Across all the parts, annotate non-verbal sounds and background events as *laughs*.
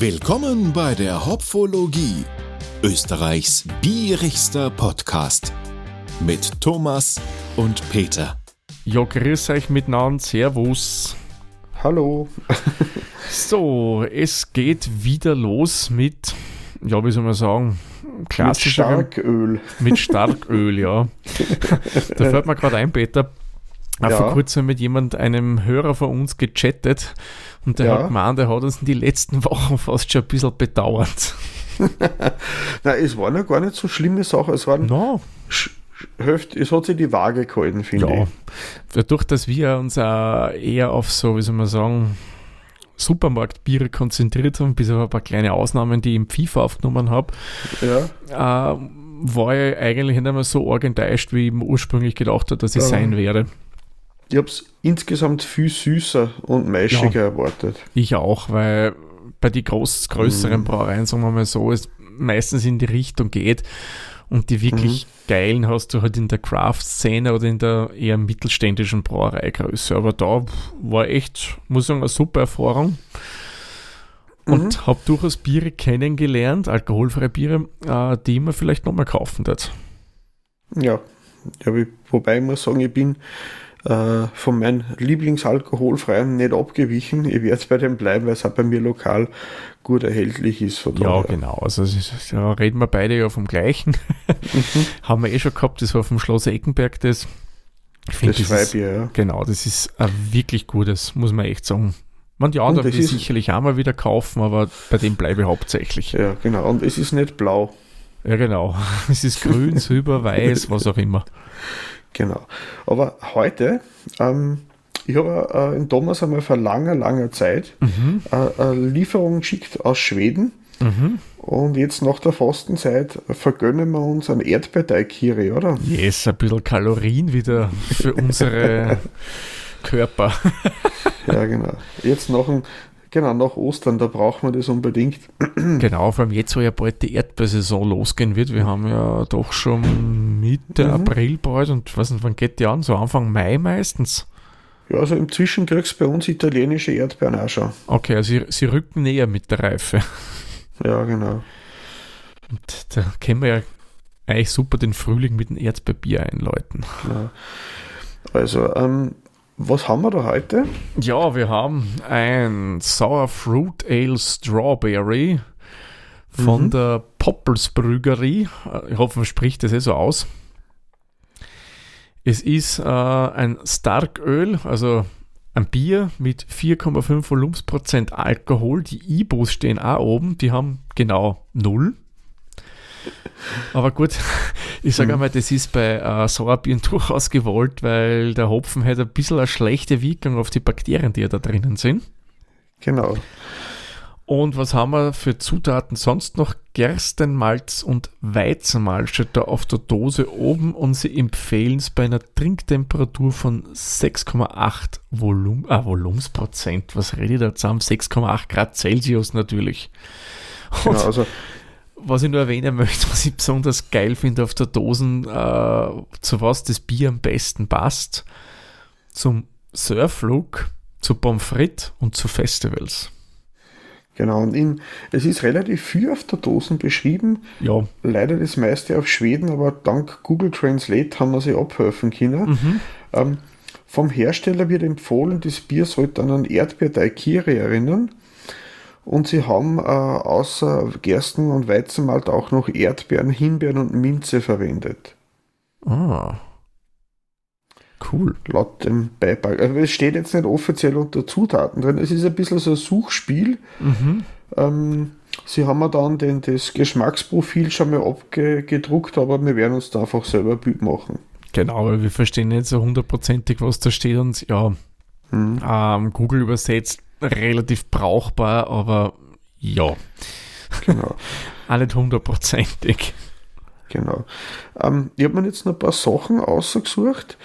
Willkommen bei der Hopfologie, Österreichs bierigster Podcast mit Thomas und Peter. Ja, grüß euch miteinander, Servus. Hallo. *laughs* So, es geht wieder los mit, ja, wie soll man sagen, Mit klassischer. Starköl. Mit Starköl, ja. *laughs* da fällt mir gerade ein, Peter. Ja. vor kurzem mit jemand, einem Hörer von uns, gechattet und der Ja. hat gemeint, der hat uns in die letzten Wochen *laughs* fast schon ein bisschen bedauert. *laughs* Nein, es waren ja gar nicht so schlimme Sachen. Es waren No, Hälfte, es hat sich die Waage gehalten, finde ja. ich. Dadurch, dass wir uns auch eher auf so, wie soll man sagen, Supermarktbiere konzentriert haben, bis auf ein paar kleine Ausnahmen, die ich im FIFA aufgenommen habe, Ja, äh, war ich eigentlich nicht einmal so arg enttäuscht, wie ich ursprünglich gedacht habe, dass ich Ja. sein werde. Ich habe es insgesamt viel süßer und maischiger erwartet. Ich auch, weil bei den groß, größeren Mhm. Brauereien, sagen wir mal so, es meistens in die Richtung geht und die wirklich Mhm. geilen hast du halt in der Craft-Szene oder in der eher mittelständischen Brauereigröße. Aber da war echt, muss ich sagen, eine super Erfahrung. Und Mhm. habe durchaus Biere kennengelernt, alkoholfreie Biere, äh, die man vielleicht nochmal kaufen wird. Ja, ja wobei ich muss sagen, ich bin äh, von meinem Lieblingsalkoholfreien nicht abgewichen. Ich werde bei dem bleiben, weil es auch bei mir lokal gut erhältlich ist. Von Ja, daher. genau. Also ist, ja, reden wir beide ja vom gleichen. Mhm. *laughs* Haben wir eh schon gehabt, das war vom Schloss Eckenberg das. Ich finde, Das das, ist, Freibier, ja. genau, das ist ein wirklich gutes, muss man echt sagen. Man ja, da will ich sicherlich auch mal wieder kaufen, aber bei dem bleibe ich hauptsächlich. Ja, genau. Und es ist nicht blau. Ja, genau. *laughs* Es ist grün, silber, weiß, *laughs* was auch immer. Genau. Aber heute, ähm, ich habe äh, in Thomas einmal vor langer, langer Zeit Mhm. äh, eine Lieferung geschickt aus Schweden. Mhm. Und jetzt nach der Fastenzeit vergönnen wir uns einen Erdbeerteig-Kiri, oder? Yes, ein bisschen Kalorien wieder für unsere *laughs* Körper. Ja, genau. Jetzt nach, dem, genau, nach Ostern, da brauchen wir das unbedingt. Genau, vor allem jetzt, wo ja bald die Erdbeersaison losgehen wird. Wir haben ja doch schon Mitte Mhm. April bald und was wann geht die an? So Anfang Mai meistens. Ja, also im Zwischen kriegst du bei uns italienische Erdbeeren auch schon. Okay, also sie, sie rücken näher mit der Reife. Ja, genau. Und da können wir ja eigentlich super den Frühling mit dem Erdbeerbier einläuten. genau. Also, ähm, was haben wir da heute? Ja, wir haben ein Sour Fruit Ale Strawberry von Mhm. der Poppels Brügerie. Äh, Ich hoffe, man spricht das eh so aus. Es ist äh, ein Starköl, also ein Bier mit 4,5 Volumensprozent Alkohol. Die IBUs stehen auch oben, die haben genau null. Aber gut, *laughs* ich sage Mhm. einmal, das ist bei äh, Sauerbieren *laughs* durchaus gewollt, weil der Hopfen hat ein bisschen eine schlechte Wirkung auf die Bakterien, die ja da drinnen sind. Genau. Und was haben wir für Zutaten sonst noch? Gerstenmalz und Weizenmalz steht da auf der Dose oben und sie empfehlen es bei einer Trinktemperatur von 6,8 Volum ah, Volumensprozent. Was rede ich da zusammen? 6,8 Grad Celsius natürlich. Und genau. Also, was ich nur erwähnen möchte, was ich besonders geil finde auf der Dosen, äh, zu was das Bier am besten passt. Zum Surflook, zu Pommes frites und zu Festivals. genau. Und in, es ist relativ viel auf der Dosen beschrieben. Ja, Leider das meiste auf Schweden, aber dank Google Translate haben wir sie abhelfen können. mhm. Ähm, vom Hersteller wird empfohlen, das Bier sollte an einen Erdbeerteig-Kiri erinnern. Und sie haben äh, außer Gersten und Weizenmalt auch noch Erdbeeren, Himbeeren und Minze verwendet. Ah. Cool. Laut dem Beipack. Also es steht jetzt nicht offiziell unter Zutaten drin. Es ist ein bisschen so ein Suchspiel. Mhm. Ähm, sie haben mir dann den, das Geschmacksprofil schon mal abgedruckt, aber wir werden uns da einfach selber ein Bild machen. Genau, weil wir verstehen nicht so hundertprozentig, was da steht und ja, Hm. ähm, Google übersetzt relativ brauchbar, aber ja, Genau. *laughs* auch nicht hundertprozentig. Genau. Ähm, ich habe mir jetzt noch ein paar Sachen ausgesucht,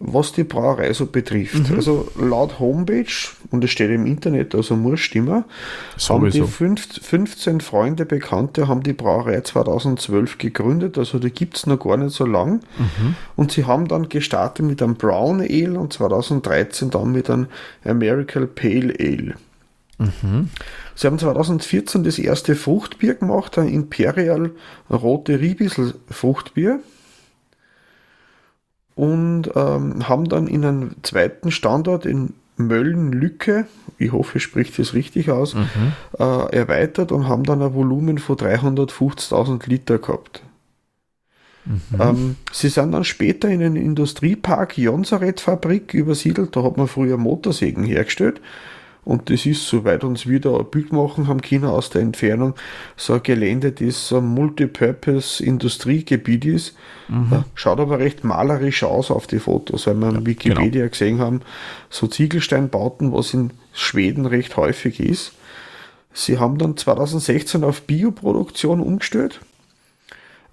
was die Brauerei so betrifft. Mhm. Also laut Homepage, und es steht im Internet, also muss stimmen, haben die Sowieso. fünf, 15 Freunde, Bekannte, haben die Brauerei 2012 gegründet, also die gibt es noch gar nicht so lang. Mhm. Und sie haben dann gestartet mit einem Brown Ale und 2013 dann mit einem American Pale Ale. Mhm. Sie haben 2014 das erste Fruchtbier gemacht, ein Imperial Rote Riebissel Fruchtbier. Und ähm, haben dann in einem zweiten Standort in Mölln-Lücke, ich hoffe, ich spricht das richtig aus, mhm. äh, erweitert und haben dann ein Volumen von 350.000 Liter gehabt. Mhm. Ähm, sie sind dann später in den Industriepark Jonsaret-Fabrik übersiedelt, da hat man früher Motorsägen hergestellt. Und das ist, soweit uns wieder ein Bild machen haben können aus der Entfernung, so ein Gelände, das so ein Multipurpose-Industriegebiet ist. Mhm. Schaut aber recht malerisch aus auf die Fotos, weil wir ja, Wikipedia genau. gesehen haben, so Ziegelsteinbauten, was in Schweden recht häufig ist. Sie haben dann 2016 auf Bioproduktion umgestellt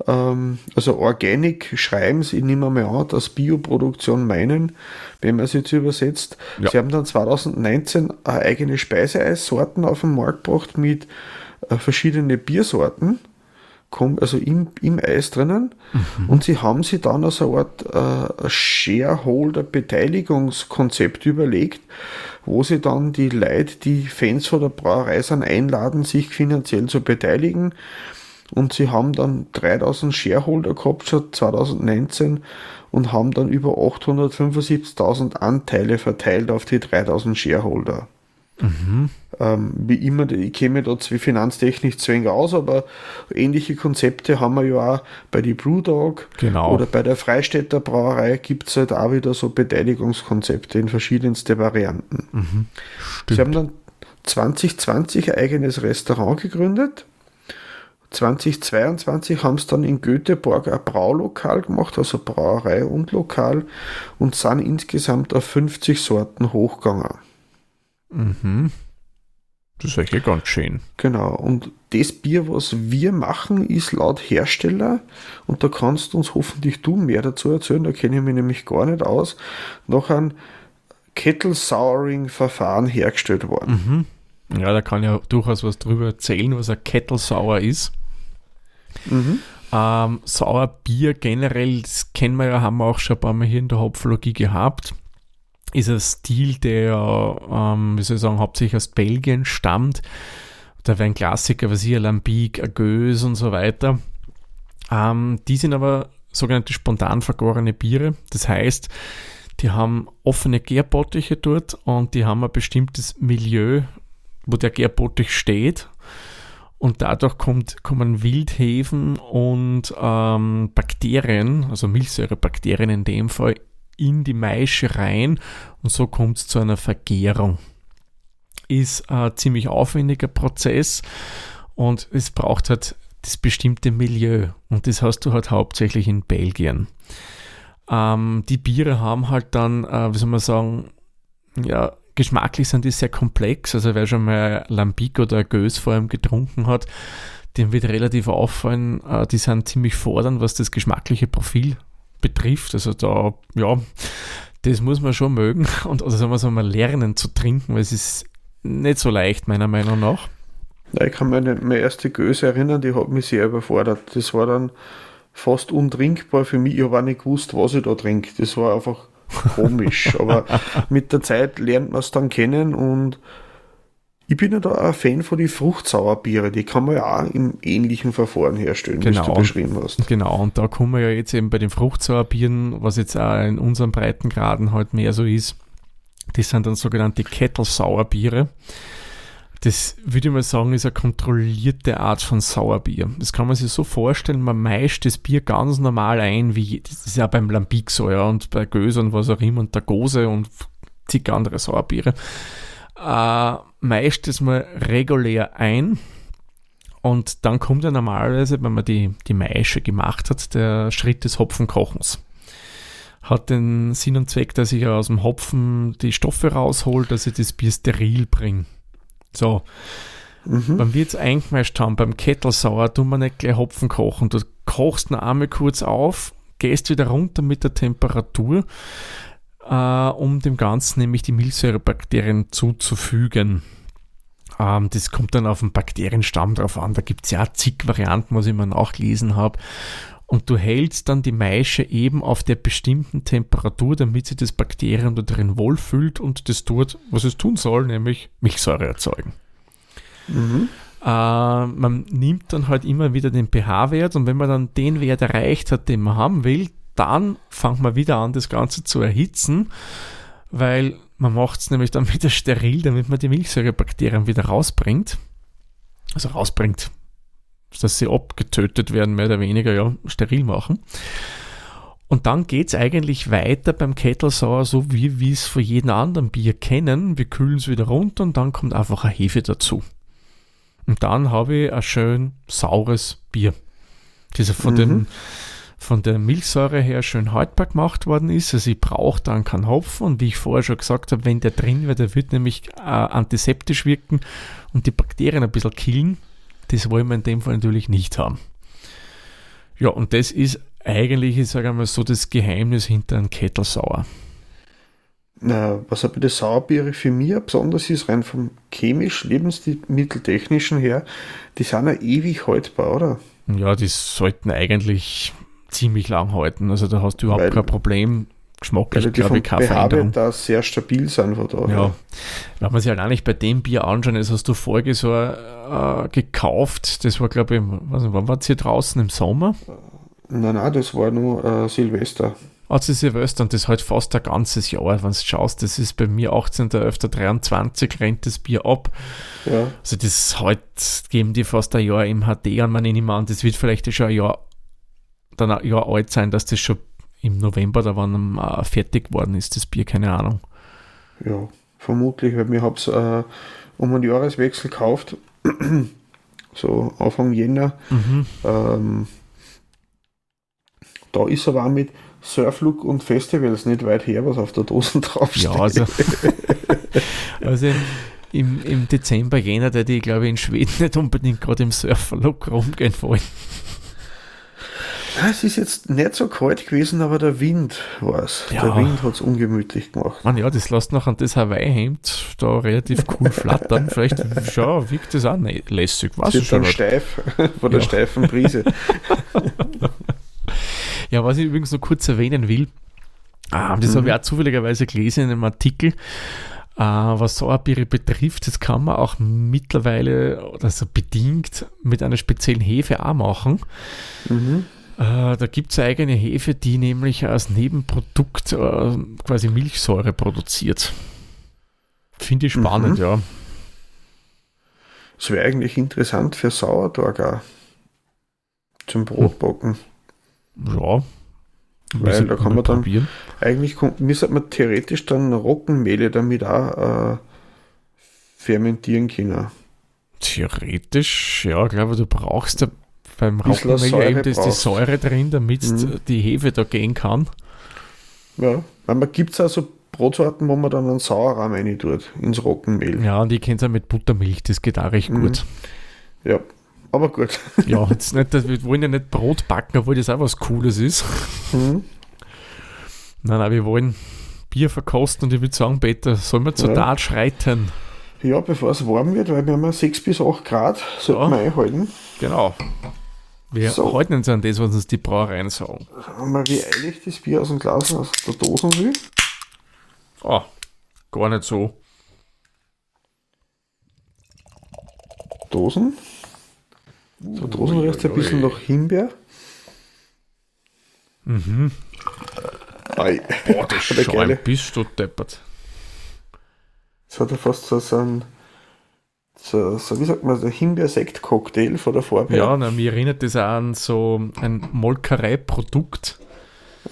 ähm, also Organic schreiben sie, ich nehme mal an, dass Bioproduktion meinen, wenn man es jetzt übersetzt. Ja. Sie haben dann 2019 eigene Speiseeissorten auf den Markt gebracht mit äh, verschiedenen Biersorten, also im, im Eis drinnen. Mhm. Und sie haben sich dann als eine Art äh, Shareholder-Beteiligungskonzept überlegt, wo sie dann die Leute, die Fans von der Brauerei sind, einladen, sich finanziell zu beteiligen und sie haben dann 3000 Shareholder gehabt schon 2019 und haben dann über 875.000 Anteile verteilt auf die 3000 Shareholder. Mhm. Ähm, wie immer, ich mich da wie finanztechnisch zu wenig aus, aber ähnliche Konzepte haben wir ja auch bei die Brewdog genau. oder bei der Freistädter Brauerei gibt es halt auch wieder so Beteiligungskonzepte in verschiedenste Varianten. Mhm. Sie haben dann 2020 ein eigenes Restaurant gegründet 2022 haben sie dann in Göteborg ein Braulokal gemacht, also Brauerei und Lokal, und sind insgesamt auf 50 Sorten hochgegangen. Mhm. Das ist eigentlich ganz schön. Genau, und das Bier, was wir machen, ist laut Hersteller, und da kannst uns hoffentlich du mehr dazu erzählen, da kenne ich mich nämlich gar nicht aus, noch ein Kettle Souring Verfahren hergestellt worden. Mhm. Ja, da kann ich ja durchaus was drüber erzählen, was ein Kettle Sour ist. Mhm. Ähm, Sauerbier generell, das kennen wir ja, haben wir auch schon ein paar Mal hier in der Hopfologie gehabt. Ist ein Stil, der, ähm, wie soll ich sagen, hauptsächlich aus Belgien stammt. Da wären Klassiker, was hier, Lambic, Agös und so weiter. Ähm, die sind aber sogenannte spontan vergorene Biere. Das heißt, die haben offene Gärbottiche dort und die haben ein bestimmtes Milieu, wo der Gärbottich steht und dadurch kommt, kommen Wildhefen und ähm, Bakterien, also Milchsäurebakterien in dem Fall, in die Maische rein und so kommt es zu einer Vergärung. Ist ein ziemlich aufwendiger Prozess und es braucht halt das bestimmte Milieu und das hast du halt hauptsächlich in Belgien. Ähm, die Biere haben halt dann, äh, wie soll man sagen, ja, geschmacklich sind die sehr komplex. Also wer schon mal Lambic oder Gös vor allem getrunken hat, dem wird relativ auffallen, äh, die sind ziemlich fordernd, was das geschmackliche Profil betrifft. Also da, ja, das muss man schon mögen *laughs* und also sagen wir so mal lernen zu trinken, weil es ist nicht so leicht, meiner Meinung nach. Ich kann mich meine erste Göse erinnern, die hat mich sehr überfordert. Das war dann fast untrinkbar für mich. Ich habe auch nicht gewusst, was ich da trinke. Das war einfach komisch. Aber *laughs* mit der Zeit lernt man es dann kennen und ich bin ja da ein Fan von den Fruchtsauerbiere, die kann man ja auch im ähnlichen Verfahren herstellen, genau, wie du beschrieben hast. Genau, und da kommen wir ja jetzt eben bei den Fruchtsauerbieren, was jetzt auch in unseren Breitengraden halt mehr so ist, das sind dann sogenannte Kettelsauerbiere. Das würde ich mal sagen, ist eine kontrollierte Art von Sauerbier. Das kann man sich so vorstellen, man meischt das Bier ganz normal ein, wie das ist ja beim Lambic so, ja, und bei Göse und was auch immer und der Gose und zig andere Sauerbiere. Äh, meischt das mal regulär ein und dann kommt ja normalerweise, wenn man die, die Maische gemacht hat, der Schritt des Hopfenkochens hat den Sinn und Zweck, dass ich aus dem Hopfen die Stoffe raushole, dass ich das Bier steril bringe. So. Mhm. Wenn wir jetzt eingemischt haben beim Kettelsauer, tun wir nicht gleich Hopfen kochen. Du kochst ihn einmal kurz auf, gehst wieder runter mit der Temperatur, äh, um dem Ganzen nämlich die Milchsäurebakterien zuzufügen. Ähm, das kommt dann auf den Bakterienstamm drauf an. Da gibt es ja zig Varianten, was ich mal nachgelesen habe. Und du hältst dann die Maische eben auf der bestimmten Temperatur, damit sich das Bakterium da drin wohlfühlt und das tut, was es tun soll, nämlich Milchsäure erzeugen. Mhm. Äh, man nimmt dann halt immer wieder den pH-Wert und wenn man dann den Wert erreicht hat, den man haben will, dann fängt man wieder an, das Ganze zu erhitzen, weil man macht es nämlich dann *laughs* wieder steril, damit man die Milchsäurebakterien wieder rausbringt. Also rausbringt, dass sie abgetötet werden, mehr oder weniger, ja, steril machen. Und dann geht es eigentlich weiter beim Kettle Sour, so wie wir es für jeden anderen Bier kennen. Wir kühlen es wieder runter und dann kommt einfach eine Hefe dazu. Und dann habe ich ein schön saures Bier. Das von, mhm. den, von der Milchsäure her schön haltbar gemacht worden ist. Also ich brauche dann keinen Hopfen und wie ich vorher schon gesagt habe, wenn der drin wird, der wird nämlich äh, antiseptisch wirken und die Bakterien ein bisschen killen. Das wollen wir in dem Fall natürlich nicht haben. Ja, und das ist eigentlich, ich sage einmal so, das Geheimnis hinter einem Kettelsauer. Na, was aber die Sauerbiere für mich besonders ist, rein vom chemisch, lebensmitteltechnischen her, die sind ja ewig haltbar, oder? Ja, die sollten eigentlich ziemlich lang halten. Also da hast du überhaupt Weil, kein Problem. Geschmacklich, glaube ich, keine Veränderung. da sehr stabil sein von daher. Ja, wenn man sich halt eigentlich bei dem Bier anschauen, das hast du vorige so äh, gekauft, das war, glaube ich, was, wann war es hier draußen im Sommer? Nein, nein, das war nur äh, Silvester. Also Silvester und das halt fast ein ganzes Jahr, wenn du schaust, das ist bei mir 18.11.23, rennt das Bier ab. Ja. Also das halt geben die fast ein Jahr im HD an, man nehme an, das wird vielleicht schon ein Jahr, dann ein Jahr alt sein, dass das schon im November da wann äh, fertig geworden ist, das Bier, keine Ahnung. Ja, vermutlich, weil wir haben es äh, um einen Jahreswechsel gekauft, *clears throat* so Anfang Jänner. Mhm. Ähm, da ist aber auch mit Surflook und Festivals nicht weit her, was auf der Dose *laughs* draufsteht. Ja, also, *laughs* also im, im Dezember jener, der die, glaube ich, in Schweden nicht unbedingt gerade im Surferlook rumgehen wollen. Es ist jetzt nicht so kalt gewesen, aber der Wind war es. Ja. Der Wind hat es ungemütlich gemacht. Man, ja, das lässt noch an das Hawaii-Hemd da relativ cool *laughs* flattern. Vielleicht schau, wirkt das auch nicht lässig. Was ist schon steif *laughs* von der ja. steifen Brise. *laughs* Ja, was ich übrigens noch kurz erwähnen will, äh, das mhm. habe ich auch zufälligerweise gelesen in einem Artikel, äh, was Sauerbiere betrifft, das kann man auch mittlerweile, also bedingt, mit einer speziellen Hefe auch machen. Mhm. Äh, da gibt es eigene Hefe, die nämlich als Nebenprodukt äh, quasi Milchsäure produziert. Finde ich spannend, mhm. ja. Das wäre eigentlich interessant für Sauerteig auch. Zum Brotbacken. Ja. Weil da kann man dann probieren. eigentlich müsste man theoretisch dann Roggenmehle damit auch äh, fermentieren können. Theoretisch, ja, glaube du brauchst da beim Roggenmehl eben das, die Säure drin, damit mhm. die Hefe da gehen kann. Ja, weil man gibt es also Brotsorten, wo man dann einen Sauerrahm rein tut, ins Roggenmehl. Ja, und die kennt ihr mit Buttermilch, das geht auch recht mhm. gut. Ja, aber gut. *laughs* ja, jetzt *laughs* nicht, wir wollen ja nicht Brot backen, obwohl das auch was Cooles ist. Mhm. Nein, nein, wir wollen Bier verkosten und ich würde sagen, Peter, sollen wir zur ja. Tat schreiten? Ja, bevor es warm wird, weil wir haben ja 6 bis 8 Grad, sollten ja. wir einhalten. Genau. Wir so. halten uns an das, was uns die Brauereien sagen. Schauen wir mal, wie eilig das Bier aus dem Glas aus der Dose will. Oh, gar nicht so. Dosen? So draußen riecht ein bisschen nach Himbeer. Mhm. Ei. Boah, das *laughs* Schwein bist du deppert. Das hat ja fast so, so ein, so, so, wie sagt man, der Himbeer-Sekt-Cocktail von der Farbe. Ja, na, mir erinnert das auch an so ein Molkereiprodukt.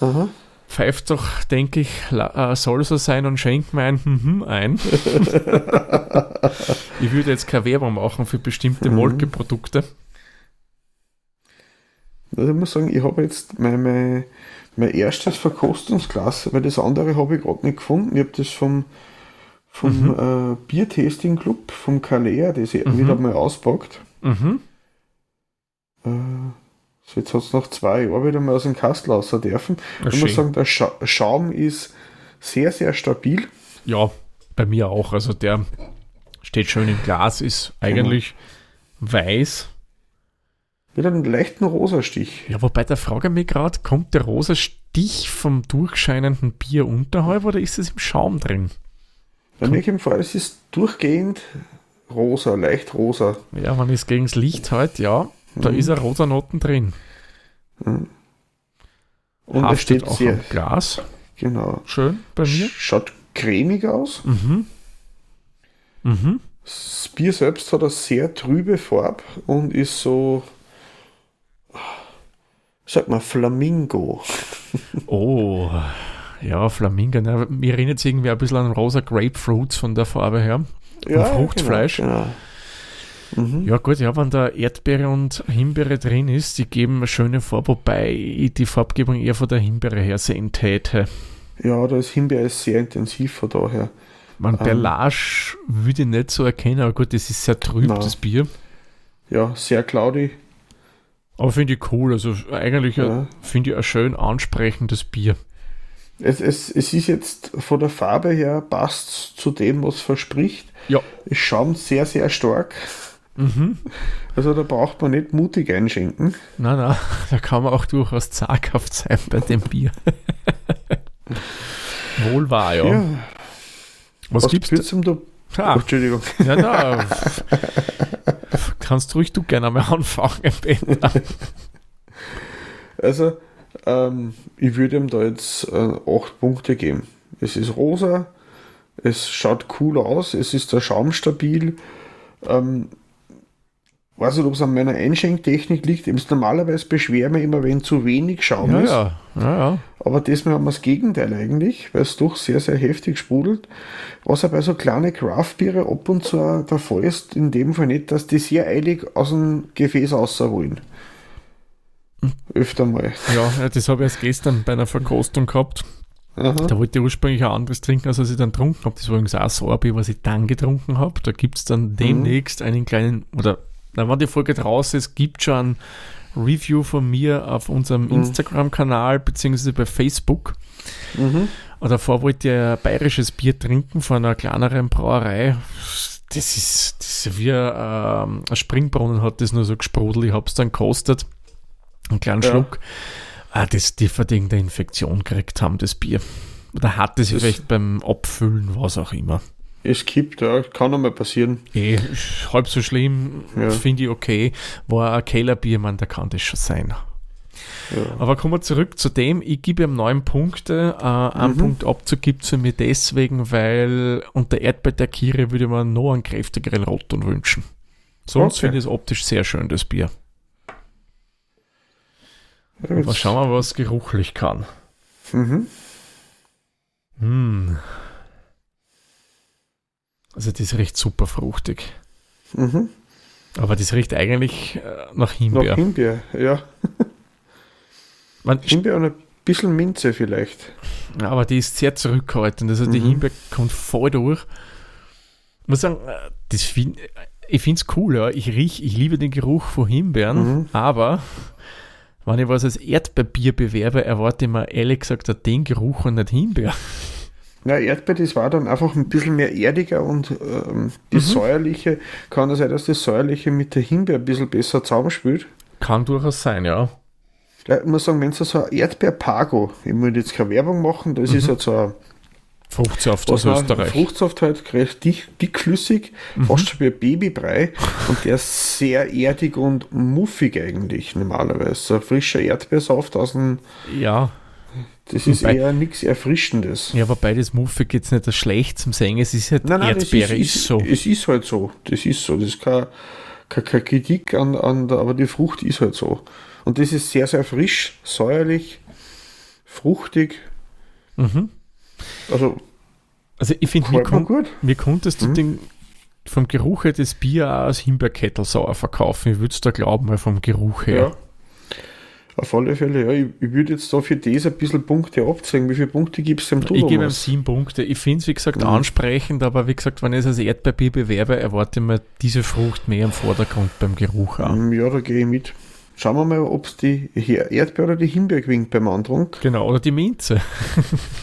Aha. Pfeift doch, denke ich, äh, soll so sein und schenkt mir ein mhm ein. *laughs* ich würde jetzt keine Werbung machen für bestimmte mhm. Molkeprodukte. Also ich muss sagen, ich habe jetzt mein, mein, mein erstes Verkostungsglas, weil das andere habe ich gerade nicht gefunden. Ich habe das vom, vom mhm. äh, Biertasting Club, vom Kalea, das ich mhm. wieder mal auspackt. Mhm. Äh, so jetzt hat es nach zwei Jahren wieder mal aus dem Kastel raus dürfen. Ich muss sagen, der Scha Schaum ist sehr, sehr stabil. Ja, bei mir auch. Also der steht schön im Glas, ist eigentlich genau. weiß mit einem leichten Rosastich. Ja, wobei der frage mich gerade, kommt der Rosastich vom durchscheinenden Bier unterhalb oder ist es im Schaum drin? Bei mir kommt vor, es ist durchgehend rosa, leicht rosa. Ja, es gegen das Licht halt, ja, da Mhm. ist ein rosa Noten drin. Und er Haftet steht auch sehr, Glas. genau, Schön bei mir. schaut cremig aus. Mhm. Mhm. Das Bier selbst hat eine sehr trübe Farbe und ist so, sag mal, Flamingo. Oh, *laughs* ja, Flamingo. Ne? Mir erinnert es irgendwie ein bisschen an rosa Grapefruits von der Farbe her. Fruchtfleisch. Genau, genau. Mhm. Ja gut, ja, wenn da Erdbeere und Himbeere drin ist, die geben eine schöne Farbe, wobei ich die Farbgebung eher von der Himbeere her sehen täte. ja, da ist Himbeer ist sehr intensiv von daher. Man Ähm. Perlage würde ich nicht so erkennen, aber gut, das ist sehr trüb, Nein. das Bier. Ja, sehr cloudy. Aber finde ich cool, also eigentlich Ja. finde ich ein schön ansprechendes Bier. Es, es, es ist jetzt von der Farbe her passt zu dem, was verspricht. Ja. Es schaumt sehr, sehr stark. Mhm. Also da braucht man nicht mutig einschenken. Nein, nein, *laughs* da kann man auch durchaus zaghaft sein bei dem Bier. *laughs* Wohl wahr, ja. Ja, Was, was gibt's da? denn da? Ah, Oh, Entschuldigung. ja, na, kannst ruhig du gerne mal anfangen, Peter. Also, ähm, ich würde ihm da jetzt äh, 8 Punkte geben. Es ist rosa, es schaut cool aus, es ist der Schaum stabil. Ähm, weiß nicht, ob es an meiner Einschenktechnik liegt. Eben, Normalerweise beschwere ich mich immer, wenn zu wenig Schaum Ja, ist. ja, ja. Aber diesmal haben wir das Gegenteil eigentlich, weil es doch sehr, sehr heftig sprudelt. Was ja bei so kleinen Craft-Biere ab und zu der Fall ist, in dem Fall nicht, dass die sehr eilig aus dem Gefäß rausholen. Öfter mal. Ja, das habe ich erst gestern bei einer Verkostung gehabt. Aha. Da wollte ich ursprünglich ein anderes trinken, als was ich dann getrunken habe. Das war übrigens auch so ein Bier, was ich dann getrunken habe. Da gibt es dann demnächst einen kleinen, oder na, wenn die Folge draußen ist, gibt schon ein Review von mir auf unserem Instagram-Kanal beziehungsweise bei Facebook. Mhm. Und davor wollte ich ein bayerisches Bier trinken von einer kleineren Brauerei. Das ist, das ist wie ähm, ein Springbrunnen hat das nur so gesprudelt. Ich habe es dann gekostet. Einen kleinen Ja. Schluck. Ah, das die verdient eine Infektion gekriegt haben, das Bier. Oder hatte sie Das- vielleicht beim Abfüllen, was auch immer. Es kippt, ja, kann einmal passieren. Eh, halb so schlimm, Ja. finde ich okay. War ein Kellerbier, man, da kann das schon sein. Ja. Aber kommen wir zurück zu dem. Ich gebe ihm neun Punkte. Äh, einen Mhm. Punkt Abzug gibt es für mich deswegen, weil unter Erdbeer der Kire würde man noch einen kräftigeren Rotton wünschen. Sonst Okay. finde ich es optisch sehr schön, das Bier. Jetzt- schauen wir, was geruchlich kann. Mhm. Hm. Also das riecht super fruchtig. Mhm. Aber das riecht eigentlich äh, nach Himbeer. Himbeer, ja. *laughs* Man, Himbeer und ein bisschen Minze vielleicht. Ja, aber die ist sehr zurückhaltend. Also die Mhm. Himbeer kommt voll durch. Ich muss sagen, äh, das find, ich finde es cool, ja. Ich riech, ich liebe den Geruch von Himbeeren, Mhm. aber wenn ich was als Erdbeerbier bewerbe, erwarte ich mir ehrlich gesagt den Geruch und nicht Himbeer. Ja, Erdbeer, das war dann einfach ein bisschen mehr erdiger und ähm, die Mhm. säuerliche, kann es sein, dass das säuerliche mit der Himbeer ein bisschen besser zusammenspielt. Kann durchaus sein, ja. Ich muss sagen, wenn du so ein Erdbeer-Pago, ich will jetzt keine Werbung machen, das ist halt so ein Fruchtsaft aus Österreich. Fruchtsaft halt recht dick, dickflüssig, Mhm. fast wie ein Babybrei und der ist sehr erdig und muffig eigentlich normalerweise. Ein frischer Erdbeersaft aus dem, Ja. das ist Wobei- eher nichts Erfrischendes. ja, wobei das Muffig jetzt nicht das schlecht zum Singen, es ist halt Nein, nein, Erdbeere, ist, ist, so. Es ist halt so. Das ist so. Das ist kein, kein, kein Kritik an, an der, aber die Frucht ist halt so. Und das ist sehr, sehr frisch, säuerlich, fruchtig. Mhm. Also, Also ich finde, mir, gefällt mir kon gut. mir konntest du Mhm. den, vom Geruch her das Bier auch als Himbeerkettelsauer verkaufen. Ich würde es da glauben, mal vom Geruch her. Ja. Auf alle Fälle, ja. Ich, ich würde jetzt da für das ein bisschen Punkte abzeigen. Wie viele Punkte gibt es dem Ich gebe ihm Thomas? sieben Punkte. Ich finde es, wie gesagt, Mhm. ansprechend, aber wie gesagt, wenn ich es als Erdbeerbier bewerbe, erwarte ich mir diese Frucht mehr im Vordergrund beim Geruch an. Ja, da gehe ich mit. Schauen wir mal, ob es die Erdbeer oder die Himbeer gewinnt beim Antrunk. Genau, oder die Minze.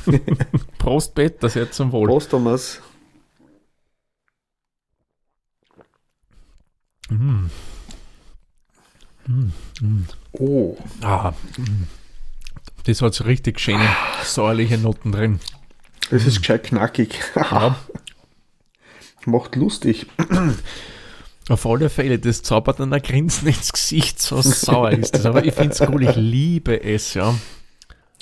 *laughs* Prost, Peter, sehr zum Wohl. Prost, Thomas. Mm. Mm, mm. Oh, Ah, mm. Das hat so richtig schöne säuerliche Noten drin. das ist gescheit knackig. Ja. *laughs* Macht lustig. Auf alle Fälle, das zaubert dann ein Grinsen ins Gesicht, so sauer ist das. Aber ich finde es cool, ich liebe es, ja.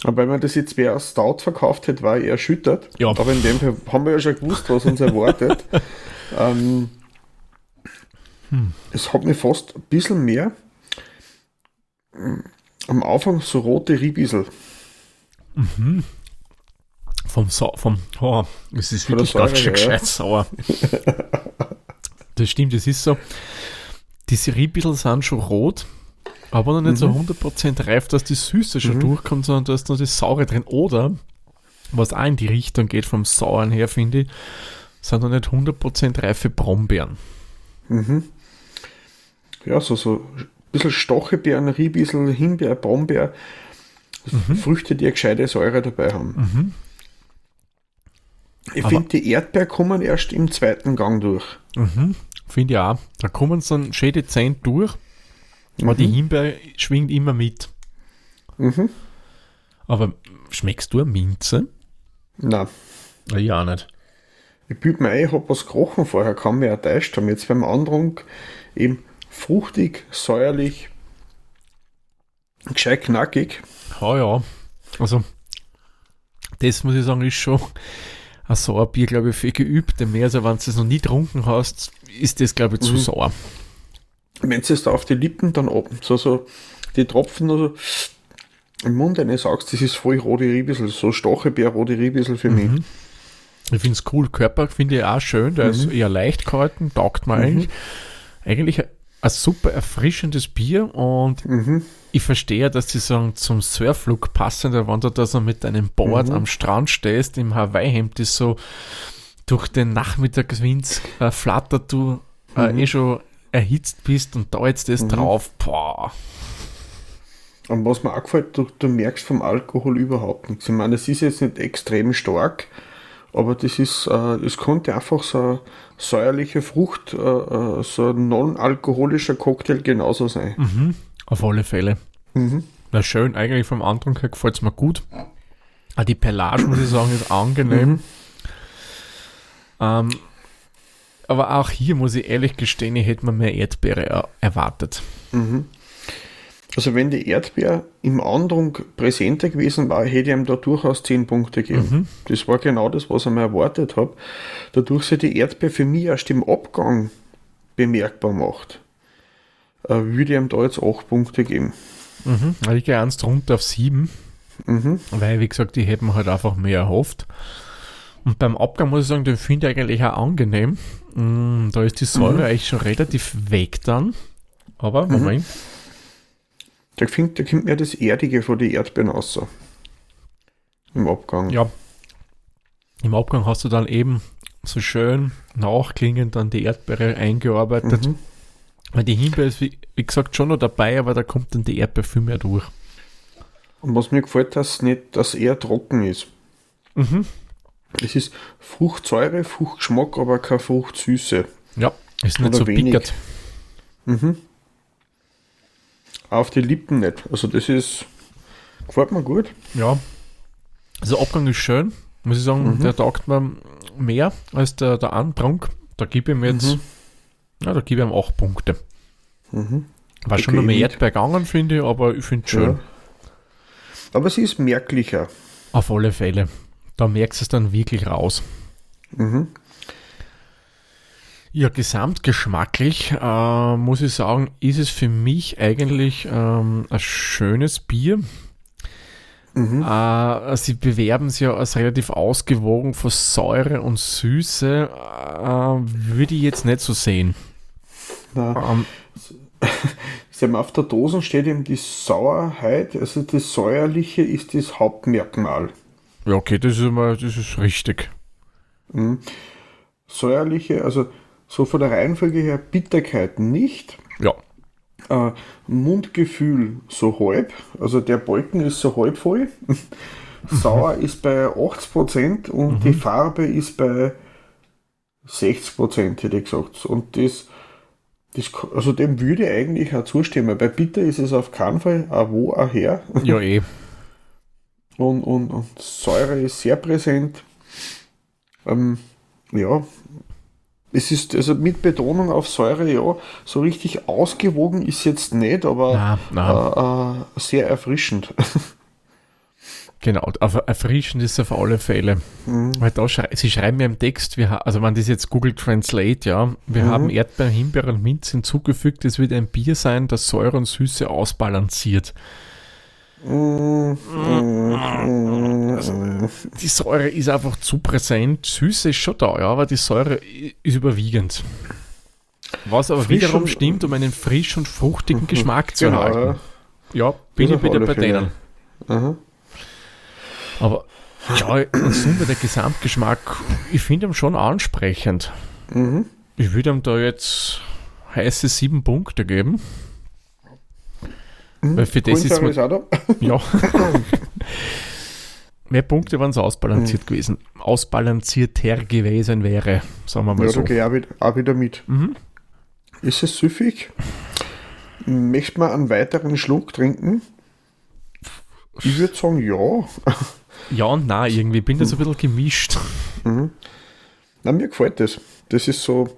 Aber wenn man das jetzt wer als Stout verkauft hätte, war ich erschüttert. Ja. Aber in dem Fall haben wir ja schon gewusst, was uns erwartet. *laughs* ähm, Es hat mir fast ein bisschen mehr mm, am Anfang so rote Riebisel. Vom Sau, vom, oh, es ist Von wirklich ganz schön ja. gescheit sauer. *laughs* das stimmt, das ist so, diese Riebittel sind schon rot, aber noch nicht Mhm. so 100% reif, dass die Süße schon durchkommt, sondern da ist noch das Saure drin. Oder, was auch in die Richtung geht vom Sauren her, finde ich, sind noch nicht 100% reife Brombeeren. Ja, so, so ein bisschen Stachelbeeren, Riebisel, Himbeer, Brombeer. Früchte, die eine gescheite Säure dabei haben. Ich Aber- finde, die Erdbeer kommen erst im zweiten Gang durch. Finde ich auch. Da kommen sie dann schön dezent durch, aber die Himbeere schwingt immer mit. Mhm. Aber schmeckst du eine Minze? Nein. Ja, auch nicht. Ich büte mir ein, ich habe was gerochen vorher, kann mir ertäuscht haben. Jetzt beim Andrunk eben fruchtig, säuerlich, gescheit knackig. Ja, ja. Also, das muss ich sagen, ist schon ein Sauerbier, glaube ich, für Geübte mehr. Also, wenn du es noch nie getrunken hast, ist das, glaube ich, zu sauer. Wenn es da auf die Lippen dann ab, so, so die Tropfen nur so im Mund eine sagst, das ist voll rote Riebissel, so Stachelbeer, rote Riebissel für mich. Ich finde es cool. Körper finde ich auch schön. Der ist eher leicht gehalten, taugt mir eigentlich. Eigentlich ein, super erfrischendes Bier und ich verstehe, dass sie sagen, zum Surflook passend, wenn du da so mit deinem Board am Strand stehst, im Hawaii-Hemd, das so durch den Nachmittagswind äh, flattert, du äh, eh schon erhitzt bist und da jetzt das drauf. Boah. Und was mir auch gefällt, du, du merkst vom Alkohol überhaupt nichts. Ich meine, es ist jetzt nicht extrem stark, aber das ist, äh, es konnte einfach so eine säuerliche Frucht, äh, äh, so ein non-alkoholischer Cocktail genauso sein. Auf alle Fälle. Na schön, eigentlich vom Antrunk her gefällt es mir gut. Auch die Perlage, muss ich sagen, ist angenehm. Ähm, aber auch hier muss ich ehrlich gestehen, ich hätte mir mehr Erdbeere er erwartet. Also wenn die Erdbeer im Andrunk präsenter gewesen war, hätte ich ihm da durchaus 10 Punkte gegeben. Das war genau das, was ich mir erwartet habe. Dadurch sich die Erdbeer für mich erst im Abgang bemerkbar macht, äh, würde ich ihm da jetzt 8 Punkte geben. Mhm. Ich gehe eins drunter auf sieben, Mhm. weil, wie gesagt, die hätten halt einfach mehr erhofft. Und beim Abgang muss ich sagen, den finde ich eigentlich auch angenehm. Mm, da ist die Säure eigentlich schon relativ weg dann. Aber, Moment. Da, find, da kommt mir das Erdige von den Erdbeeren raus. Im Abgang. Ja. Im Abgang hast du dann eben so schön nachklingend dann die Erdbeere eingearbeitet. Mhm. Weil die Himbeere ist, wie, wie gesagt, schon noch dabei, aber da kommt dann die Erdbeere viel mehr durch. Und was mir gefällt, dass nicht, dass er trocken ist. Mhm. Es ist Fruchtsäure, Fruchtgeschmack, aber keine Fruchtsüße. Ja, ist nicht Oder so wenig. bickert. Auf die Lippen nicht. Also das ist, gefällt mir gut. Ja. Also Abgang ist schön, muss ich sagen, Mhm. der taugt mir mehr als der, der Antrunk. Da gebe ich ihm jetzt, Mhm. ja, da gebe ich ihm 8 Punkte. War schon noch mehr. Erdbeer gegangen, finde ich, aber ich finde es schön. Ja. Aber sie ist merklicher. Auf alle Fälle. Da merkst du es dann wirklich raus. Mhm. Ja, gesamtgeschmacklich äh, muss ich sagen, ist es für mich eigentlich ähm, ein schönes Bier. Mhm. Äh, sie bewerben es ja als relativ ausgewogen von Säure und Süße. Äh, würde ich jetzt nicht so sehen. Ähm, *laughs* Sie haben auf der Dose steht eben die Sauerheit, also das Säuerliche ist das Hauptmerkmal. ja, okay, das ist, immer, das ist richtig. Säuerliche, also so von der Reihenfolge her Bitterkeit nicht. Ja, Äh, Mundgefühl so halb, also der Balken ist so halb voll. *laughs* Sauer ist bei 80% und die Farbe ist bei 60%, hätte ich gesagt. Und das, das, also dem würde ich eigentlich auch zustimmen. Bei Bitter ist es auf keinen Fall auch wo, auch her. ja eh. *laughs* Und, und, und Säure ist sehr präsent. Ähm, ja, Es ist also mit Betonung auf Säure, ja, so richtig ausgewogen ist jetzt nicht, aber Na, na. Äh, äh, sehr erfrischend. *laughs* Genau, erfrischend ist es auf alle Fälle. Weil da schrei sie schreiben mir im Text, wir also wenn das jetzt Google Translate, ja, wir haben Erdbeeren, Himbeeren und Minz hinzugefügt, es wird ein Bier sein, das Säure und Süße ausbalanciert. Die Säure ist einfach zu präsent, Süße ist schon da, ja, aber die Säure ist überwiegend. Was aber Frisch wiederum stimmt, um einen frisch und fruchtigen Geschmack zu Genau, erhalten. ja. Bin ich wieder bei denen. Aha. Aber ja, in Summe der Gesamtgeschmack, ich finde ihn schon ansprechend. Mhm. Ich würde ihm da jetzt heiße sieben Punkte geben. Weil für das ist man, da. *laughs* ja. Mehr Punkte waren es ausbalanciert gewesen. Ausbalancierter gewesen wäre, sagen wir mal Ja, so. da gehe ich auch wieder, auch wieder mit. Mhm. Ist es süffig? Möchte man einen weiteren Schluck trinken? Ich würde sagen, ja. *laughs* Ja und nein, irgendwie bin ich so ein bisschen gemischt. Na, mir gefällt das. Das ist so,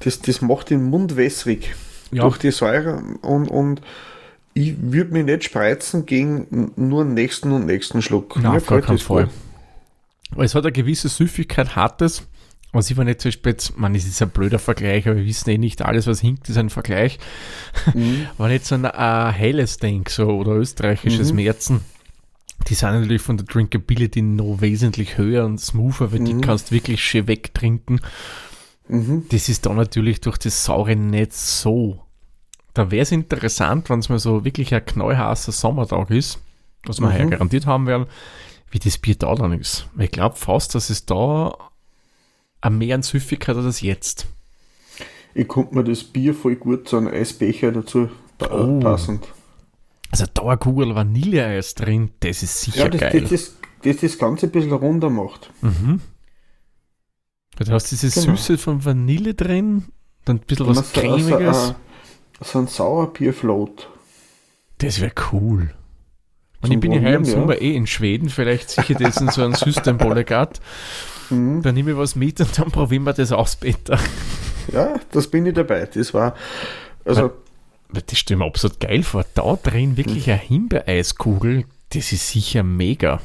das, das macht den Mund wässrig Ja. durch die Säure und, und ich würde mich nicht spreizen gegen nur den nächsten und nächsten Schluck. Nein, auf gar keinen Fall. es hat eine gewisse Süffigkeit, hat es. Was ich war nicht so spät, man, es ist ein blöder Vergleich, aber wir wissen eh nicht, alles, was hinkt, ist ein Vergleich. Mhm. *laughs* Wenn ich jetzt an ein helles denke, so, oder österreichisches Mhm. Märzen, die sind natürlich von der Drinkability noch wesentlich höher und smoother, weil die kannst wirklich schön wegtrinken. Mhm. Das ist da natürlich durch das Saure nicht so. Da wäre es interessant, wenn es mal so wirklich ein knallheißer Sommertag ist, was wir Mhm. heuer garantiert haben werden, wie das Bier da dann ist. Ich glaube fast, dass es da ein mehr an Süffigkeit hat als jetzt. Ich konnte mir das Bier voll gut zu einem Eisbecher dazu Oh. passend. Also da eine Kugel Vanilleeis drin, das ist sicher Ja, das, geil. das, das, das das Ganze ein bisschen runder macht. mhm. Du hast diese Genau. Süße von Vanille drin, dann ein bisschen was Cremiges. So, ein Sauerbier-Float. Das wäre cool. Und Zum ich bin ja heuer im ja. Sommer eh in Schweden, vielleicht sicher das in so ein *laughs* Systembollegat. Mhm. Dann nehme ich was mit und dann probieren wir das aus, Peter. Ja, das bin ich dabei. Das war, also, Weil Das stelle ich mir absolut geil vor. Da drin wirklich eine Himbeereiskugel, das ist sicher mega.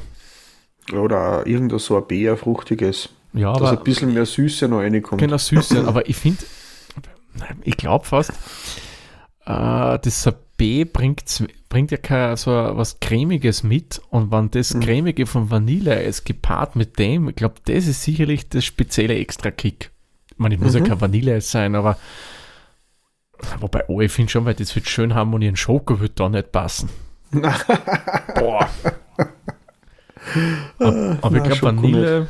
oder irgendein so ein fruchtiges, Ja, dass aber ein bisschen mehr Süße noch reinkommt. genau süß sein. *laughs* Aber ich finde, ich glaube fast, äh, das Sabé bringt, bringt ja kein, so was Cremiges mit. Und wenn das Cremige von Vanilleeis gepaart mit dem, ich glaube, das ist sicherlich das spezielle Extra-Kick. Ich meine, es muss ja kein Vanilleeis sein, aber wobei, oh, ich finde schon, weil das wird schön harmonieren. Schoko wird da nicht passen. *laughs* Boah. aber, aber ich na, glaube, Schoko Vanille,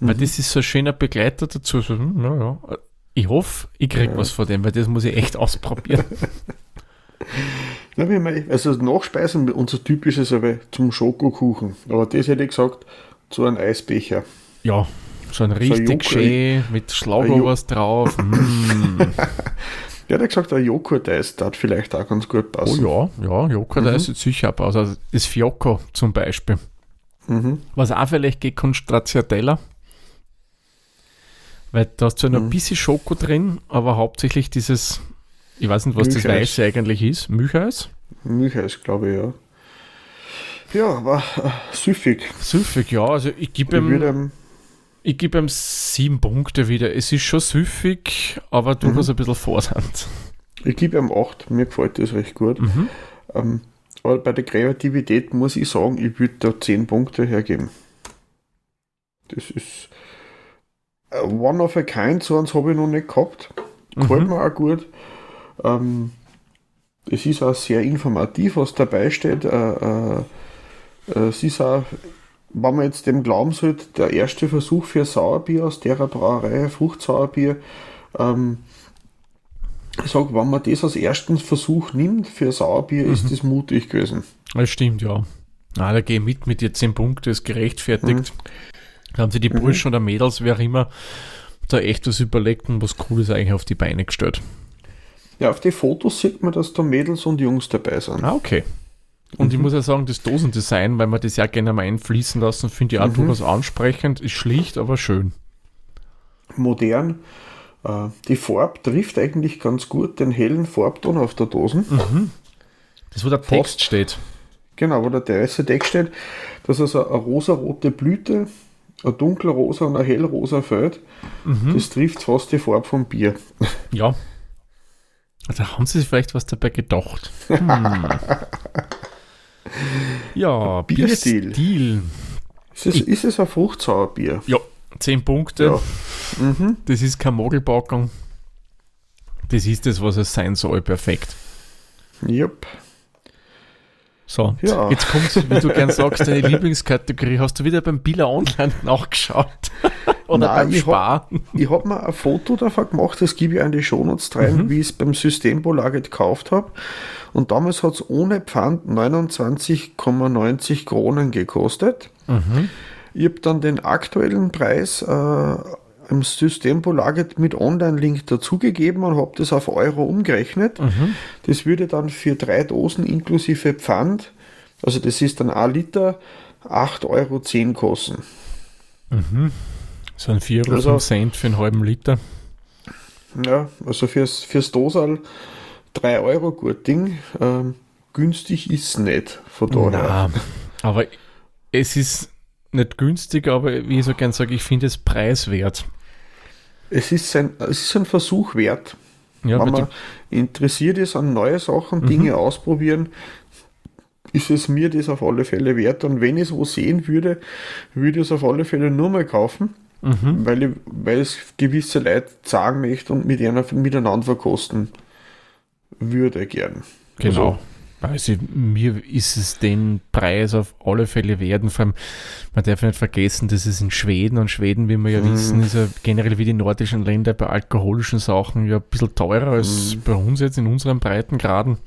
weil das ist so ein schöner Begleiter dazu. So, hm, na ja. Ich hoffe, ich kriege was von dem, weil das muss ich echt ausprobieren. *laughs* Na, wie also Nachspeisen, unser typisches aber zum Schokokuchen. Aber das hätte ich gesagt, zu einem Eisbecher. ja, so ein richtig Joghurt- schön mit Schlagobers drauf. *laughs* Mm. Der hat ja gesagt, ein Joghurt-Eis, das hat vielleicht auch ganz gut Oh passen. ja, ja, Joghurt Mhm. sieht sicher aus. Also das Fiocco zum Beispiel. Mhm. Was auch vielleicht geht, Stracciatella. Weil da hast du noch Mhm. ein bisschen Schoko drin, aber hauptsächlich dieses, ich weiß nicht, was das Milcheis. Weiße eigentlich ist. Milcheis? Milcheis, glaube ich, ja. Ja, war äh, süffig. Süffig, ja. Also ich gebe ihm, ich gebe ihm sieben Punkte wieder. Es ist schon süffig, aber durchaus Mhm. ein bisschen Vorsand. ich gebe ihm 8. Mir gefällt das recht gut. Mhm. Ähm, aber bei der Kreativität muss ich sagen, ich würde da 10 Punkte hergeben. Das ist one of a kind, so eins habe ich noch nicht gehabt. Gefällt Mhm. mir auch gut. Ähm, es ist auch sehr informativ, was dabei steht. Äh, äh, äh, es ist auch, wenn man jetzt dem glauben sollte, der erste Versuch für Sauerbier aus der Brauerei, Fruchtsauerbier. Ähm, ich sage, wenn man das als ersten Versuch nimmt für Sauerbier, Mhm. ist das mutig gewesen. Das stimmt, ja. Na, da gehe ich mit mit dir 10 Punkte, ist gerechtfertigt. Da haben sie die Burschen oder Mädels, wer auch immer, da echt was überlegt und was Cooles eigentlich auf die Beine gestellt. Ja, auf die Fotos sieht man, dass da Mädels und Jungs dabei sind. Ah, okay. Und ich muss ja sagen, das Dosendesign, weil man das ja gerne mal einfließen lassen, finde ich auch durchaus ansprechend. Ist schlicht, aber schön. modern. Äh, die Farbe trifft eigentlich ganz gut den hellen Farbton auf der Dosen. Mhm. Das, wo der Text Fast. steht. Genau, wo der weiße Text steht, dass also eine rosarote Blüte, ein dunkelrosa und ein hellrosa Feld, das trifft fast die Farbe vom Bier. Ja. Also haben sie sich vielleicht was dabei gedacht. Hm. *laughs* ja, Bierstil. Bierstil. Ist es, ist es ein Fruchtsauerbier? Ja, 10 Punkte. Ja. Mhm. Das ist kein Mogelpackung. Das ist das, was es sein soll. Perfekt. Yep. So, Ja. jetzt kommt, wie du gern sagst, deine Lieblingskategorie. Hast du wieder beim Billa Online *laughs* nachgeschaut? Oder Nein, beim ich Spar? Ich habe mir ein Foto davon gemacht, das gebe ich an die Shownotes rein, wie ich es beim Systembolager gekauft habe. Und damals hat es ohne Pfand 29,90 Kronen gekostet. Ich habe dann den aktuellen Preis äh, im Systembolager mit Online-Link dazugegeben und habe das auf Euro umgerechnet. Das würde dann für drei Dosen inklusive Pfand, also das ist dann ein Liter, 8,10 Euro kosten. So ein 4 Euro Also- Cent für einen halben Liter. Ja, also fürs, fürs Dosal 3 Euro gut Ding. Ähm, günstig ist nicht von daher. Na, aber es ist nicht günstig, aber wie ich so gern sage, ich finde es preiswert. Es, ist ein, es ist ein Versuch wert. Ja, Wenn man interessiert ist an neue Sachen, Dinge ausprobieren, ist es mir das auf alle Fälle wert. Und wenn ich es wo sehen würde, würde ich es auf alle Fälle nur mal kaufen, weil, ich, weil es gewisse Leute sagen möchte und mit einer miteinander verkosten würde gern. Genau. Also mir ist es den Preis auf alle Fälle wert. Und vor allem, man darf nicht vergessen, das ist in Schweden und Schweden, wie wir ja wissen, ist ja generell wie die nordischen Länder bei alkoholischen Sachen ja ein bisschen teurer als bei uns jetzt in unseren Breitengraden.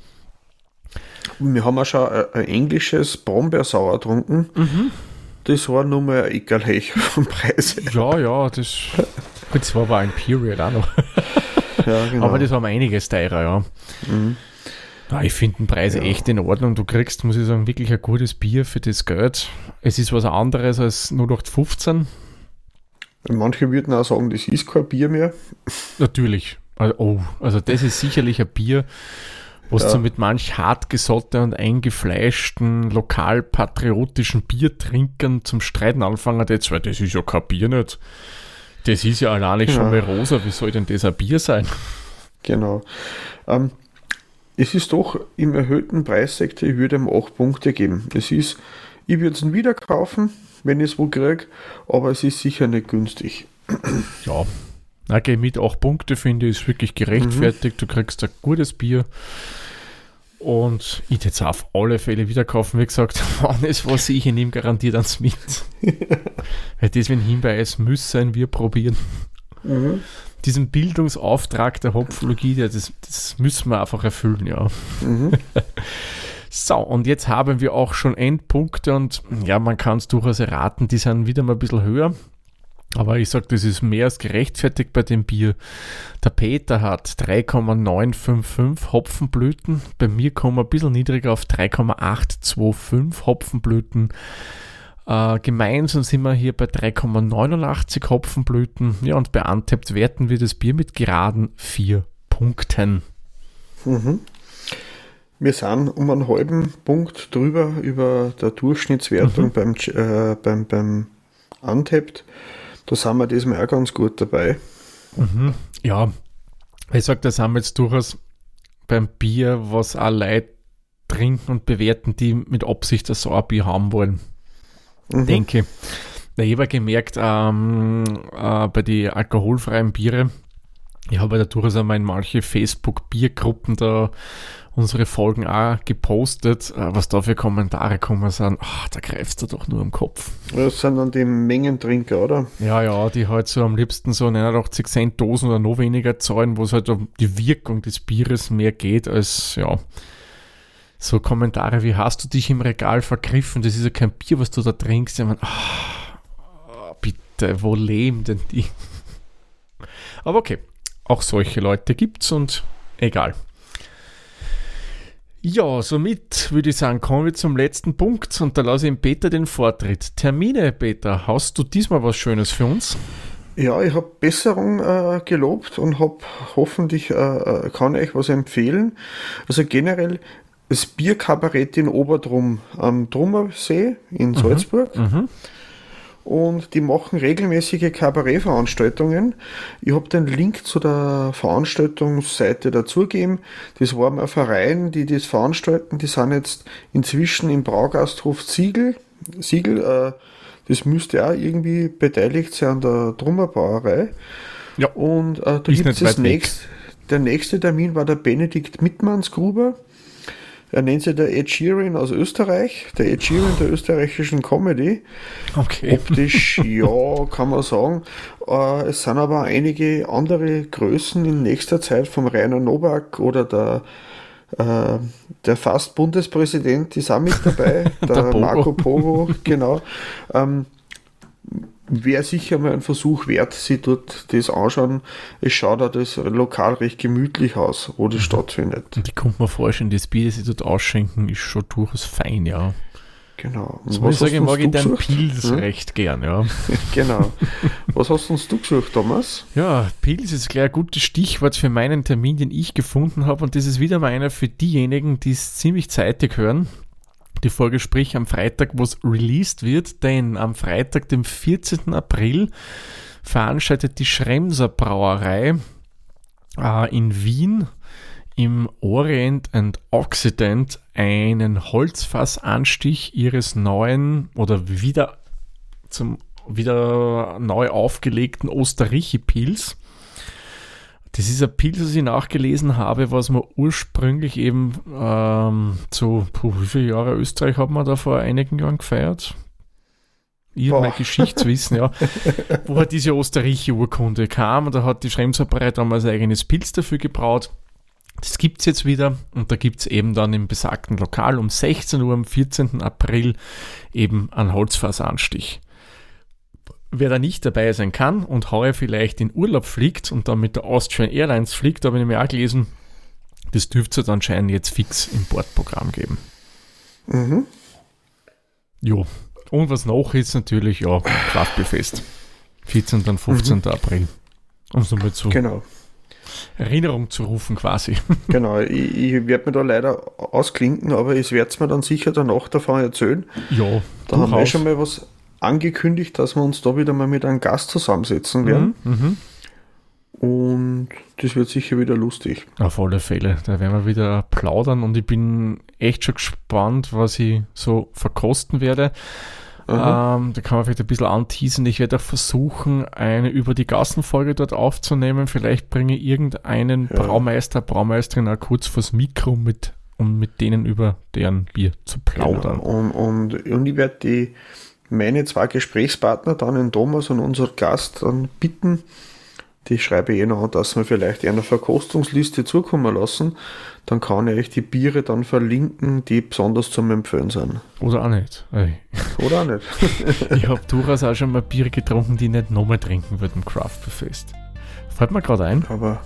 Wir haben auch schon ein, ein englisches Brombeersauer getrunken. Das war nur mal ein Eckerlech vom Preis. Ja, ja, das, das war aber ein Period auch noch. Ja, genau. Aber das war um einiges teurer, ja. Ja, ich finde den Preis echt in Ordnung. Du kriegst, muss ich sagen, wirklich ein gutes Bier für das Geld. Es ist was anderes als 0815. Manche würden auch sagen, das ist kein Bier mehr. Natürlich. Also, oh, also das ist sicherlich ein Bier, was Ja. du mit manch hartgesotten und eingefleischten, lokalpatriotischen Biertrinkern zum Streiten anfangen jetzt, weil das ist ja kein Bier nicht. Das ist ja alleine schon Ja. mal rosa, wie soll denn das ein Bier sein? Genau. Ähm, es ist doch im erhöhten Preissektor, ich würde ihm 8 Punkte geben. Es ist, ich würde es wieder kaufen, wenn ich es wo kriege, aber es ist sicher nicht günstig. *clears throat* Ja, na, geh mit, auch Punkte finde ich, ist wirklich gerechtfertigt. Du kriegst ein gutes Bier. Und ich jetzt auf alle Fälle wieder kaufen. Wie gesagt, *laughs* wenn es was ich nehme, garantiert ans mit. *laughs* Weil das, wenn Hinweis müssen wir probieren. Diesen Bildungsauftrag der Hopfologie, das, das müssen wir einfach erfüllen, ja. *laughs* So, und jetzt haben wir auch schon Endpunkte und ja, man kann es durchaus erraten, die sind wieder mal ein bisschen höher. Aber ich sage, das ist mehr als gerechtfertigt bei dem Bier. Der Peter hat 3,955 Hopfenblüten. Bei mir kommen wir ein bisschen niedriger auf 3,825 Hopfenblüten. Äh, gemeinsam sind wir hier bei 3,89 Hopfenblüten. Ja, und bei Untapped werten wir das Bier mit geraden 4 Punkten. Wir sind um einen halben Punkt drüber über der Durchschnittswertung beim, Ch- äh, beim, beim Untapped. Da sind wir diesmal auch ganz gut dabei. Ja, ich sage, das haben wir jetzt durchaus beim Bier, was auch Leute trinken und bewerten, die mit Absicht das Sauerbier haben wollen. Denke. ich. Na, Ich habe gemerkt, ähm, äh, bei den alkoholfreien Biere, ich habe da durchaus einmal in manche Facebook-Biergruppen da unsere Folgen auch gepostet, äh, was da für Kommentare kommen sind. Ach, da greifst du doch nur am Kopf. Das sind dann die Mengentrinker, oder? Ja, ja, die halt so am liebsten so 89 Cent Dosen oder noch weniger zahlen, wo es halt um die Wirkung des Bieres mehr geht als, ja, so Kommentare wie, hast du dich im Regal vergriffen? Das ist ja kein Bier, was du da trinkst. Ich meine, ah, bitte, wo leben denn die? Aber okay, auch solche Leute gibt's und egal. Ja, somit würde ich sagen, kommen wir zum letzten Punkt und da lasse ich dem Peter den Vortritt. Termine, Peter, hast du diesmal was Schönes für uns? Ja, ich habe Besserung äh, gelobt und habe hoffentlich, äh, äh, kann euch was empfehlen. Also generell das Bierkabarett in Oberdrum am Drummersee in mhm. Salzburg. Mhm und die machen regelmäßige Kabarettveranstaltungen. Ich habe den Link zu der Veranstaltungsseite dazugegeben. Das war ein Verein, die das veranstalten. Die sind jetzt inzwischen im Braugasthof Siegel. Siegel, äh, das müsste auch irgendwie beteiligt sein an der Drummerbrauerei. Ja. Und äh, da gibt es das nächste. Der nächste Termin war der Benedikt Mittmannsgruber. Er nennt sich der Ed Sheeran aus Österreich, der Ed Sheeran der österreichischen Comedy. Okay. Optisch, *laughs* ja, kann man sagen. Äh, es sind aber einige andere Größen in nächster Zeit vom Rainer Nowak oder der äh, der fast Bundespräsident ist auch mit dabei, *laughs* der, der Marco Pogo, *laughs* genau. Ähm, wäre sicher mal ein Versuch wert, sie dort das anschauen. Es schaut auch das lokal recht gemütlich aus, wo das stattfindet. Und ich kommt mir vorstellen, das Bier, das sie dort ausschenken, ist schon durchaus fein, ja. Genau. So muss ich sagen, mag ich den Pils hm? recht gern, ja. *laughs* genau. Was hast uns du gesucht, Thomas? Ja, Pils ist gleich ein gutes Stichwort für meinen Termin, den ich gefunden habe. Und das ist wieder mal einer für diejenigen, die es ziemlich zeitig hören die Folge, sprich am Freitag, wo es released wird, denn am Freitag, dem 14. April, veranstaltet die Schremser Brauerei äh, in Wien im Orient and Occident einen Holzfassanstich ihres neuen oder wieder zum wieder neu aufgelegten Osterrichi-Pils. Das ist ein Pilz, das ich nachgelesen habe, was man ursprünglich eben ähm, zu, puh, wie viele Jahre Österreich hat man da vor einigen Jahren gefeiert? Ich mein Geschichtswissen, ja. *laughs* wo halt diese Osterreiche-Urkunde kam und da hat die Schremsabbrei damals ein eigenes Pilz dafür gebraut. Das gibt es jetzt wieder und da gibt es eben dann im besagten Lokal um 16 Uhr am 14. April eben einen Holzfassanstich. Wer da nicht dabei sein kann und heuer vielleicht in Urlaub fliegt und dann mit der Austrian Airlines fliegt, habe ich mir auch gelesen, das dürfte es anscheinend jetzt fix im Bordprogramm geben. Mhm. Jo. Und was noch ist natürlich, ja, Kraftbefest. 14. und 15. Mhm. April. Um es nochmal zu genau. Erinnerung zu rufen quasi. *laughs* Genau, ich, ich werde mir da leider ausklinken, aber ich werde es mir dann sicher danach davon erzählen. Ja, da haben wir schon mal was angekündigt, dass wir uns da wieder mal mit einem Gast zusammensetzen werden. Mhm, mhm, und das wird sicher wieder lustig. Auf alle Fälle. Da werden wir wieder plaudern und ich bin echt schon gespannt, was ich so verkosten werde. Ähm, da kann man vielleicht ein bisschen anteasen. Ich werde auch versuchen, eine über die Gassenfolge dort aufzunehmen. Vielleicht bringe ich irgendeinen ja. Braumeister, Braumeisterin auch kurz vors Mikro mit, um mit denen über deren Bier zu plaudern. Genau. Und, und, und ich werde die meine zwei Gesprächspartner, dann den Thomas und unser Gast, dann bitten, die schreibe ich eh noch, dass wir vielleicht einer Verkostungsliste zukommen lassen. Dann kann ich euch die Biere dann verlinken, die besonders zum Empfehlen sind. Oder auch nicht. Ey. Oder auch nicht. *laughs* ich habe durchaus auch schon mal Biere getrunken, die ich nicht nochmal trinken würde im Craft Fest. Fällt mir gerade ein. Aber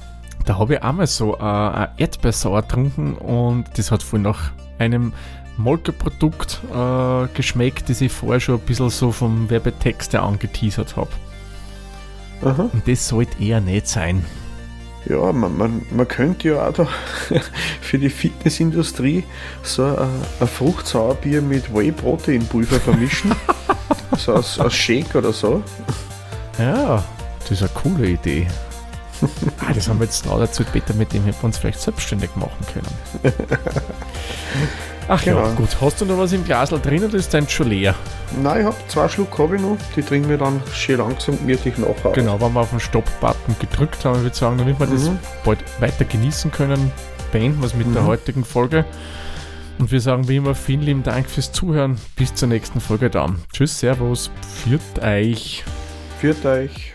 da habe ich einmal so äh, ein Erdbeersauer getrunken und das hat voll nach einem Molkeprodukt äh, geschmeckt, das ich vorher schon ein bisschen so vom Werbetext her angeteasert habe. Und das sollte eher nicht sein. Ja, man, man, man könnte ja auch da *laughs* für die Fitnessindustrie so ein, ein Fruchtsauerbier mit Whey-Protein-Pulver vermischen. *laughs* so als, als Shake oder so. Ja, das ist eine coole Idee. ah, das haben wir jetzt noch dazu Peter, mit dem wir uns vielleicht selbstständig machen können. *laughs* Ach genau. ja, gut. Hast du noch was im Glasl drin oder ist dein schon leer? Nein, ich habe zwei Schluck habe ich noch. Die trinken wir dann schön langsam gemütlich nachher. Genau, wenn wir auf den Stopp-Button gedrückt haben, würde ich sagen, damit wir mhm. das bald weiter genießen können, beenden wir es mit mhm. der heutigen Folge. Und wir sagen wie immer vielen lieben Dank fürs Zuhören. Bis zur nächsten Folge dann. Tschüss, Servus, führt euch. Führt euch.